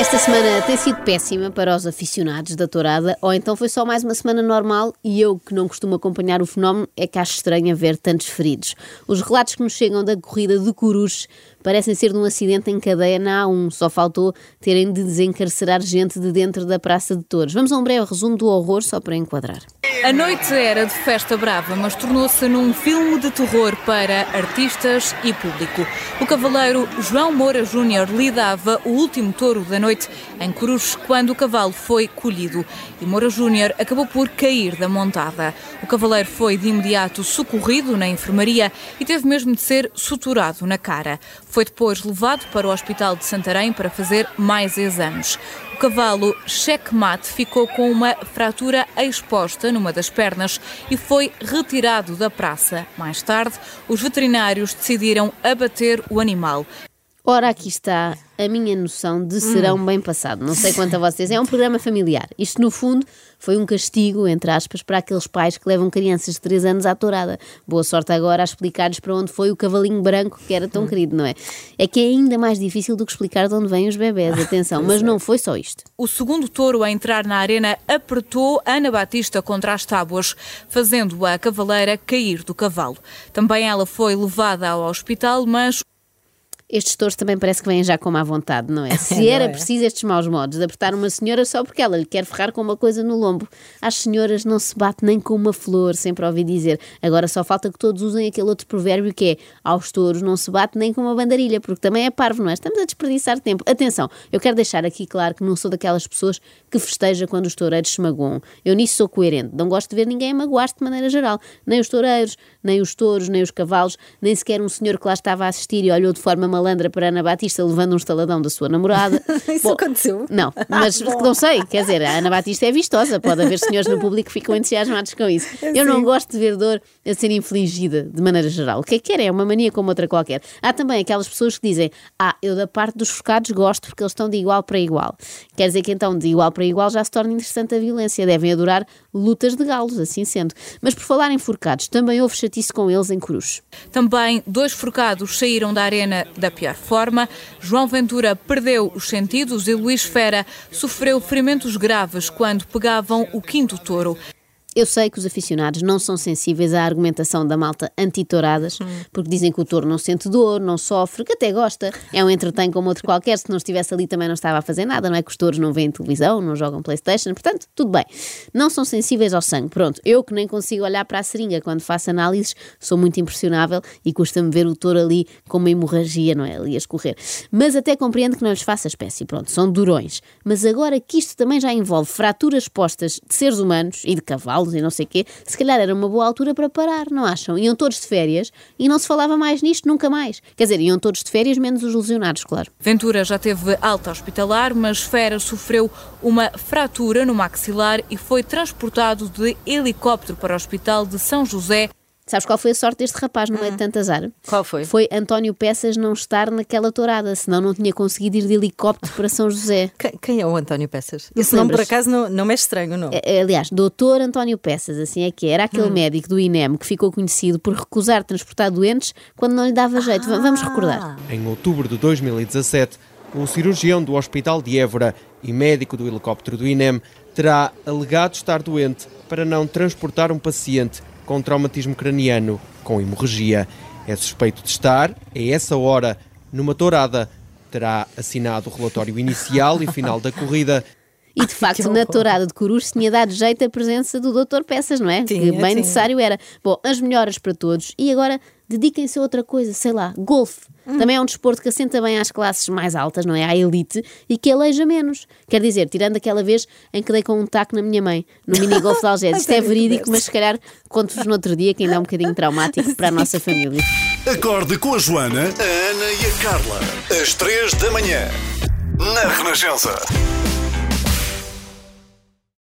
Esta semana tem sido péssima para os aficionados da tourada, ou então foi só mais uma semana normal e eu, que não costumo acompanhar o fenómeno, é que acho estranho ver tantos feridos. Os relatos que nos chegam da corrida de Coruche parecem ser de um acidente em cadeia na A1, só faltou terem de desencarcerar gente de dentro da Praça de Touros. Vamos a um breve resumo do horror, só para enquadrar. A noite era de festa brava, mas tornou-se num filme de terror para artistas e público. O cavaleiro João Moura Júnior lidava o último touro da noite em Coruche quando o cavalo foi colhido e Moura Júnior acabou por cair da montada. O cavaleiro foi de imediato socorrido na enfermaria e teve mesmo de ser suturado na cara. Foi depois levado para o Hospital de Santarém para fazer mais exames. Cavalo Checkmate ficou com uma fratura exposta numa das pernas e foi retirado da praça. Mais tarde, os veterinários decidiram abater o animal. Ora, aqui está a minha noção de serão Hum. bem passado. Não sei quanto a vocês. É um programa familiar. Isto, no fundo, foi um castigo, entre aspas, para aqueles pais que levam crianças de 3 anos à tourada. Boa sorte agora a explicar-lhes para onde foi o cavalinho branco que era Hum. tão querido, não é? É que é ainda mais difícil do que explicar de onde vêm os bebés. Atenção, mas não foi só isto. O segundo touro a entrar na arena apertou Ana Batista contra as tábuas, fazendo a cavaleira cair do cavalo. Também ela foi levada ao hospital, mas Estes touros também parece que vêm já com má vontade, não é? Se era preciso estes maus modos de apertar uma senhora só porque ela lhe quer ferrar com uma coisa no lombo. Às senhoras não se bate nem com uma flor, sempre ouvi dizer. Agora só falta que todos usem aquele outro provérbio que é aos touros não se bate nem com uma bandarilha, porque também é parvo, não é? Estamos a desperdiçar tempo. Atenção, eu quero deixar aqui claro que não sou daquelas pessoas que festeja quando os toureiros se magoam. Eu nisso sou coerente. Não gosto de ver ninguém magoar-se de maneira geral. Nem os toureiros, nem os touros, nem os cavalos, nem sequer um senhor que lá estava a assistir e olhou de forma malandra para Ana Batista levando um estaladão da sua namorada. Isso aconteceu? Não, mas não sei, quer dizer, a Ana Batista é vistosa, pode haver senhores no público que ficam entusiasmados com isso. Eu não Sim. gosto de ver dor a ser infligida de maneira geral. O que é que quer? É uma mania como outra qualquer. Há também aquelas pessoas que dizem: Ah, eu da parte dos focados gosto porque eles estão de igual para igual. Quer dizer que então de igual para igual já se torna interessante a violência. Devem adorar lutas de galos, assim sendo. Mas por falar em forcados, também houve chatice com eles em Cruz. também dois forcados saíram da arena da pior forma. João Ventura perdeu os sentidos e Luís Fera sofreu ferimentos graves quando pegavam o quinto touro. Eu sei que os aficionados não são sensíveis à argumentação da malta anti-touradas, porque dizem que o touro não sente dor, não sofre, que até gosta. É um entretém como outro qualquer, se não estivesse ali também não estava a fazer nada, não é que os touros não veem televisão, não jogam Playstation, portanto, tudo bem. Não são sensíveis ao sangue. Pronto, eu que nem consigo olhar para a seringa quando faço análises, sou muito impressionável e custa-me ver o touro ali com uma hemorragia, não é? Ali a escorrer. Mas até compreendo que não lhes faça espécie, pronto, são durões. Mas agora que isto também já envolve fraturas postas de seres humanos e de cavalos e não sei o quê, se calhar era uma boa altura para parar, não acham? Iam todos de férias e não se falava mais nisto nunca mais. Quer dizer, iam todos de férias, menos os lesionados, claro. Ventura já teve alta hospitalar, mas Fera sofreu uma fratura no maxilar e foi transportado de helicóptero para o hospital de São José. Sabes qual foi a sorte deste rapaz no meio de tanto azar? Qual foi? Foi António Peças não estar naquela tourada, senão não tinha conseguido ir de helicóptero para São José. Quem, quem é o António Peças? Não Esse nome, por acaso, não, não é estranho, não. É, é, Aliás, doutor António Peças, assim é que é. Era aquele Hum. médico do INEM que ficou conhecido por recusar transportar doentes quando não lhe dava jeito. Va- Vamos recordar. Em outubro de 2017, o cirurgião do Hospital de Évora e médico do helicóptero do INEM terá alegado estar doente para não transportar um paciente com traumatismo craniano com hemorragia. É suspeito de estar, a essa hora, numa tourada. Terá assinado o relatório inicial e final da corrida. E de facto, na tourada de Coruche tinha dado jeito a presença do doutor Peças, não é? que Tinha, bem tinha. necessário era. Bom, as melhoras para todos. E agora dediquem-se a outra coisa, sei lá, golfe. Hum. Também é um desporto que assenta bem às classes mais altas, não é? À elite e que aleija menos. Quer dizer, tirando aquela vez em que dei com um taco na minha mãe, no mini-golfe de Algés. Isto é verídico, mas se calhar conto-vos no outro dia, que ainda é um bocadinho traumático para a nossa família. Acorde com a Joana, a Ana e a Carla. Às três da manhã. Na Renascença.